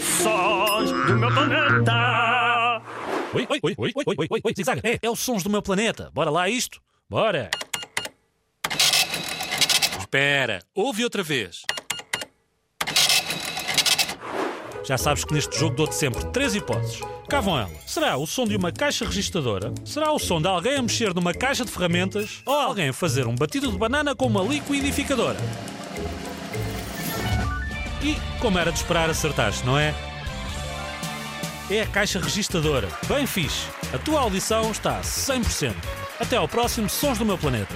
Sons do meu planeta. Oi, oi, oi, oi, oi, oi, oi, oi, zigue-zague. É, é os sons do meu planeta. Bora lá isto? Bora. Espera, ouve outra vez. Já sabes que neste jogo dou-te sempre três hipóteses. Cá vão elas. Será o som de uma caixa registradora? Será o som de alguém a mexer numa caixa de ferramentas? Ou alguém a fazer um batido de banana com uma liquidificadora? E, como era de esperar, acertaste, não é? É a caixa registradora. Bem fixe. A tua audição está a 100%. Até ao próximo Sons do Meu Planeta.